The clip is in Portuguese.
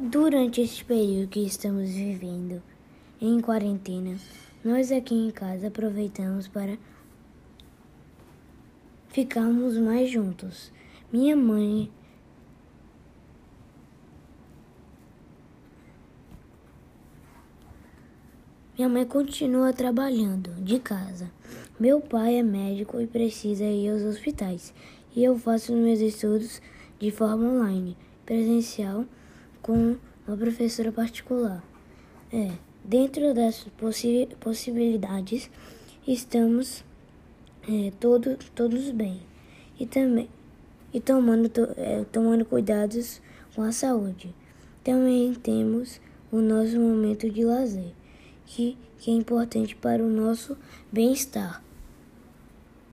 Durante esse período que estamos vivendo em quarentena, nós aqui em casa aproveitamos para ficarmos mais juntos. Minha mãe Minha mãe continua trabalhando de casa. Meu pai é médico e precisa ir aos hospitais. E eu faço meus estudos de forma online, presencial com uma professora particular. É, dentro das possi possibilidades, estamos é, todo, todos bem e também e tomando, to, é, tomando cuidados com a saúde. Também temos o nosso momento de lazer, que, que é importante para o nosso bem-estar.